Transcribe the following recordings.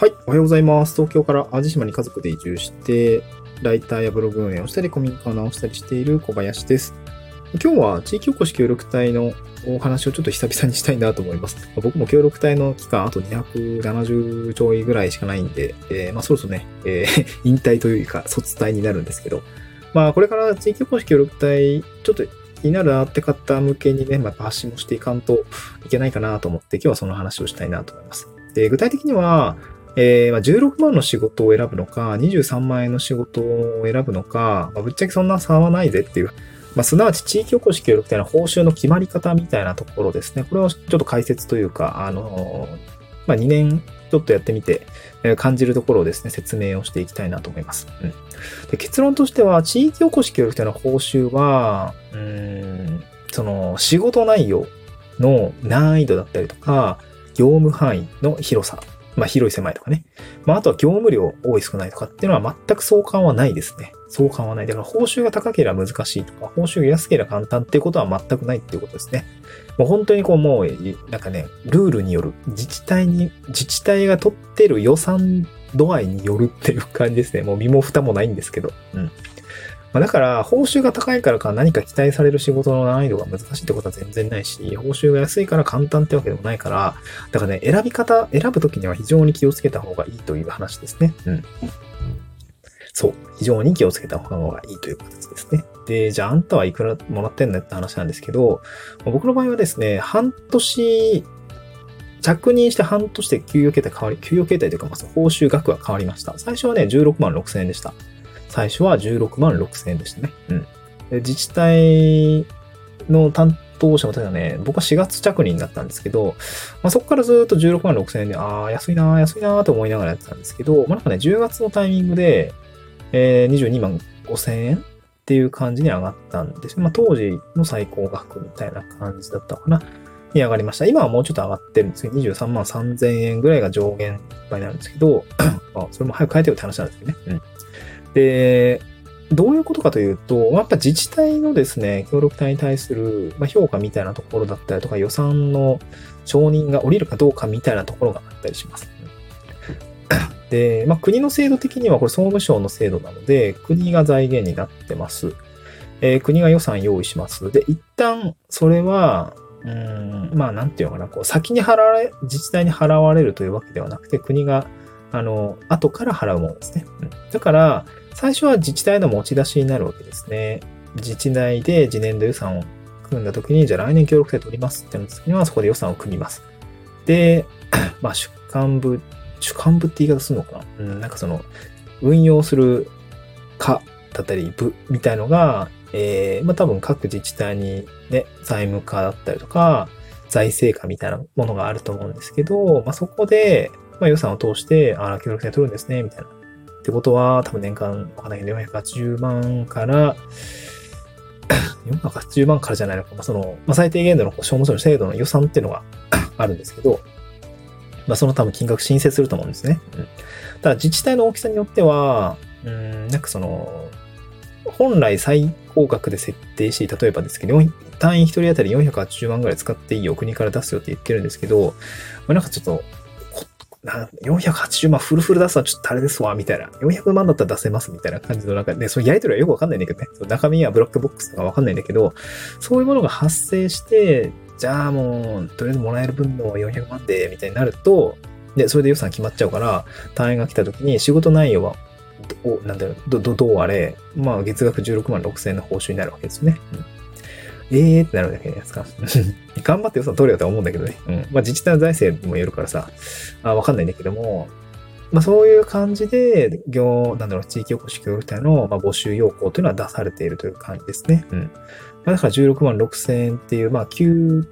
はい、おはようございます。東京から淡路島に家族で移住して、ライターやブログ運営をしたり、古民家を直したりしている小林です。今日は地域おこし協力隊のお話をちょっと久々にしたいなと思います。僕も協力隊の期間あと270ちょいぐらいしかないんで、えーまあそろそろね、えー 引退というか卒隊になるんですけど、まあこれから地域おこし協力隊、ちょっと気になるなって方向けにね、まあ、発信もしていかんといけないかなと思って、今日はその話をしたいなと思います。で、具体的には、えーまあ、16万の仕事を選ぶのか、23万円の仕事を選ぶのか、まあ、ぶっちゃけそんな差はないぜっていう、まあ、すなわち地域おこし協力隊の報酬の決まり方みたいなところですね。これをちょっと解説というか、あのまあ、2年ちょっとやってみて、え感じるところをですね、説明をしていきたいなと思います。うん、で結論としては、地域おこし協力隊の報酬は、うん、その仕事内容の難易度だったりとか、業務範囲の広さ、まあ広い狭いとかね。まああとは業務量多い少ないとかっていうのは全く相関はないですね。相関はない。だから報酬が高ければ難しいとか、報酬が安ければ簡単っていうことは全くないっていうことですね。もう本当にこうもう、なんかね、ルールによる、自治体に、自治体が取ってる予算度合いによるっていう感じですね。もう身も蓋もないんですけど。うん。まあ、だから、報酬が高いからか何か期待される仕事の難易度が難しいってことは全然ないし、報酬が安いから簡単ってわけでもないから、だからね、選び方、選ぶときには非常に気をつけた方がいいという話ですね。うん。そう。非常に気をつけた方がいいという形ですね。で、じゃああんたはいくらもらってんのって話なんですけど、僕の場合はですね、半年、着任して半年で給与形態変わり、給与形態というか、まあ、報酬額は変わりました。最初はね、16万6千円でした。最初は16万6千円でしたね。うん。で自治体の担当者の方がね、僕は4月着任だったんですけど、まあ、そこからずっと16万6千円で、ああ、安いなー、安いなーと思いながらやってたんですけど、まあ、なんかね、10月のタイミングで、えー、22万5千円っていう感じに上がったんです。まあ、当時の最高額みたいな感じだったかな。に上がりました。今はもうちょっと上がってるんですけど、23万3000円ぐらいが上限いっぱいになるんですけど、あそれも早く変えてよって話なんですけどね。うん。で、どういうことかというと、やっぱ自治体のですね、協力隊に対する、まあ、評価みたいなところだったりとか、予算の承認が下りるかどうかみたいなところがあったりします。で、まあ、国の制度的にはこれ総務省の制度なので、国が財源になってます。えー国が予算用意します。で、一旦それは、うーん、まあ、なんていうのかな、こう、先に払われ、自治体に払われるというわけではなくて、国が、あの、後から払うものですね。うん、だから、最初は自治体の持ち出しになるわけですね。自治内で次年度予算を組んだ時に、じゃあ来年協力隊取りますってなった時には、そこで予算を組みます。で、まあ、主幹部、主幹部って言い方するのかな？うん、なんかその、運用する課だったり部みたいのが、えー、まあ多分各自治体にね、財務課だったりとか、財政課みたいなものがあると思うんですけど、まあそこで、まあ予算を通して、ああ、協力隊取るんですね、みたいな。ってことは、多分年間、わかんないけど、480万から、480万からじゃないのか、まあその、まあ最低限度のこう商務省の制度の予算っていうのが あるんですけど、まあその多分金額申請すると思うんですね。うん。ただ自治体の大きさによっては、うん、なんかその、本来最高額で設定し、例えばですけど、単位1人当たり480万ぐらい使っていいよ、国から出すよって言ってるんですけど、まあ、なんかちょっと、な480万フルフル出すのはちょっとあれですわ、みたいな。400万だったら出せます、みたいな感じの中で、そのやりとりはよくわかんないんだけどね。その中身はブロックボックスとかわかんないんだけど、そういうものが発生して、じゃあもう、とりあえずもらえる分の400万で、みたいになると、で、それで予算決まっちゃうから、単位が来た時に仕事内容はおなんだろ、ど、ど、どうあれ、まあ、月額16万6千円の報酬になるわけですね。うん、ええーってなるだけじゃないですか。頑張って予算取れよとは思うんだけどね。うん。まあ、自治体の財政にもよるからさ、あわかんないんだけども、まあ、そういう感じで、業、なんだろう、地域おこし協力隊の、まあ、募集要項というのは出されているという感じですね。うん。まあ、だから16万6千円っていう、まあ、旧、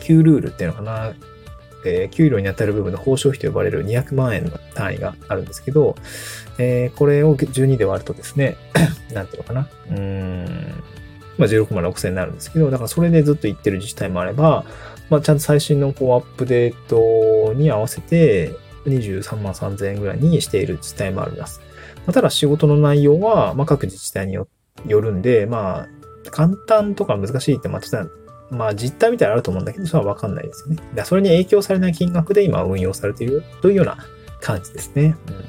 旧ルールっていうのかな。えー給料に当たる部分の報奨費と呼ばれる200万円の単位があるんですけど、えーこれを12で割るとですね、なんていうのかな。うーん。まあ、16万6千円になるんですけど、だからそれでずっと言ってる自治体もあれば、まあ、ちゃんと最新のこうアップデートに合わせて23万3千円ぐらいにしている自治体もあります。まあ、ただ仕事の内容は、まあ、各自治体によるんで、まあ、簡単とか難しいって、まあ、まあ実態みたいなのあると思うんだけど、それはわかんないですよね。それに影響されない金額で今運用されているというような感じですね。うん、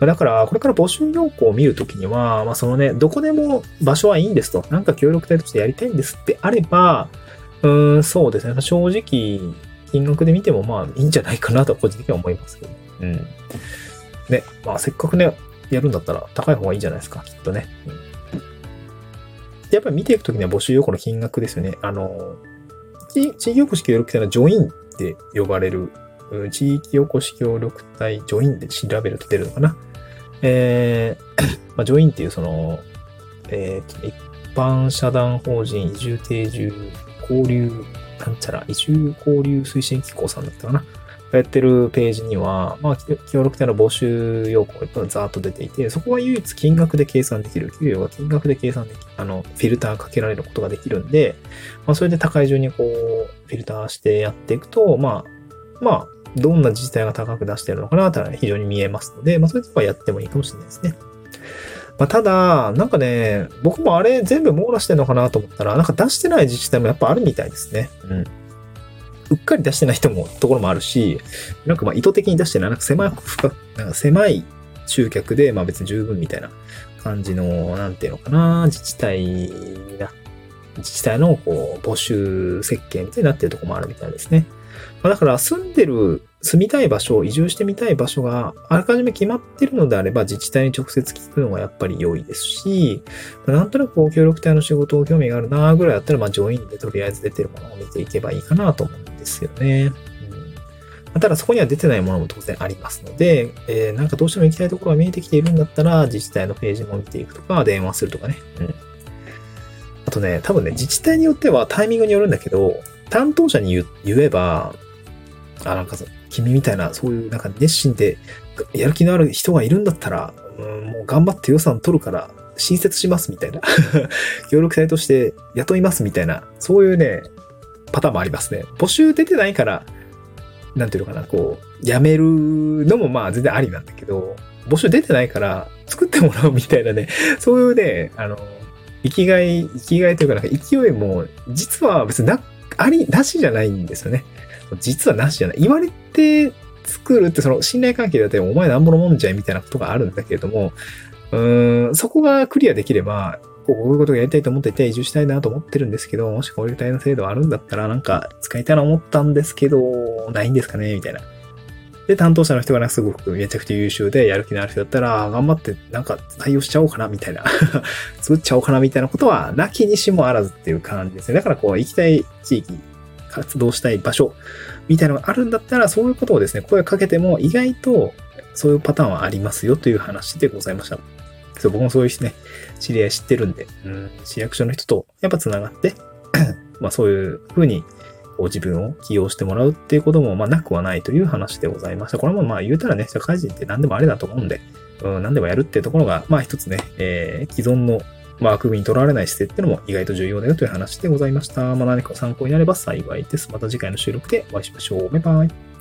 だから、これから募集要項を見るときには、まあ、そのね、どこでも場所はいいんですと、なんか協力隊としてやりたいんですってあれば、うーん、そうですね、正直、金額で見てもまあいいんじゃないかなと個人的には思いますけど。うん。ね、まあせっかくね、やるんだったら高い方がいいじゃないですか、きっとね。うん、やっぱり見ていくときには募集要項の金額ですよね。あの、地域おこし協力隊のジョインって呼ばれるうん地域おこし協力隊、ジョインで調べると出るのかな。えー、まあ、ジョインっていうその、えー、一般社団法人移住定住交流、なんちゃら、移住交流推進機構さんだったかな。やってるページには、まあ、協力隊の募集要項がざーっと出ていて、そこは唯一金額で計算できる。給与が金額で計算できる。あの、フィルターかけられることができるんで、まあ、それで高い順にこう、フィルターしてやっていくと、まあ、まあ、どんな自治体が高く出してるのかなってのは非常に見えますので、まあそういうとこはやってもいいかもしれないですね。まあただ、なんかね、僕もあれ全部網羅してるのかなと思ったら、なんか出してない自治体もやっぱあるみたいですね。うん。うっかり出してない人も、ところもあるし、なんかまあ意図的に出してない、なんか狭い、深なんか狭い集客で、まあ別に十分みたいな感じの、なんていうのかな、自治体にな、自治体のこう募集設計みたいになってるところもあるみたいですね。まあ、だから住んでる、住みたい場所、移住してみたい場所があらかじめ決まってるのであれば自治体に直接聞くのがやっぱり良いですしま、なんとなくこう協力隊の仕事を興味があるなぐらいだったら、まあ上院でとりあえず出てるものを見ていけばいいかなと思うんですよね。ただそこには出てないものも当然ありますので、えー、なんかどうしても行きたいところが見えてきているんだったら、自治体のページも見ていくとか、電話するとかね。うん。あとね、多分ね、自治体によってはタイミングによるんだけど、担当者に言えば、あ、なんか君みたいな、そういうなんか熱心でやる気のある人がいるんだったら、うん、もう頑張って予算取るから新設しますみたいな 協力隊として雇いますみたいな、そういうね、パターンもありますね。募集出てないから、なんていうのかな、こう、辞めるのもまあ全然ありなんだけど、募集出てないから作ってもらうみたいなね、そういうね、あの、生きがい、生きがいというかなんか勢いも、実は別にな、あり、なしじゃないんですよね。実はなしじゃない。言われて作るってその信頼関係だってお前なんぼのもんじゃいみたいなことがあるんだけれども、うーん、そこがクリアできれば、こういうことがやりたいと思っていて移住したいなと思ってるんですけど、もしこういう体の制度あるんだったらなんか使いたいな思ったんですけど、ないんですかねみたいな。で、担当者の人がすごくめちゃくちゃ優秀でやる気のある人だったら、頑張ってなんか対応しちゃおうかなみたいな 作っちゃおうかなみたいなことは、なきにしもあらずっていう感じですね。だからこう、行きたい地域、活動したい場所みたいなのがあるんだったら、そういうことをですね、声かけても意外とそういうパターンはありますよという話でございました。そう僕もそういうね、知り合い知ってるんで、うん、市役所の人とやっぱ繋がって まあそういうふうにこう自分を起用してもらうっていうこともまあなくはないという話でございました。これもまあ言うたらね、社会人って何でもあれだと思うんで、うん、何でもやるっていうところが、まあ一つね、えー、既存のまあ、首にとらわれない姿勢ってのも意外と重要だよという話でございました。まあ、何か参考になれば幸いです。また次回の収録でお会いしましょう。バイバイ。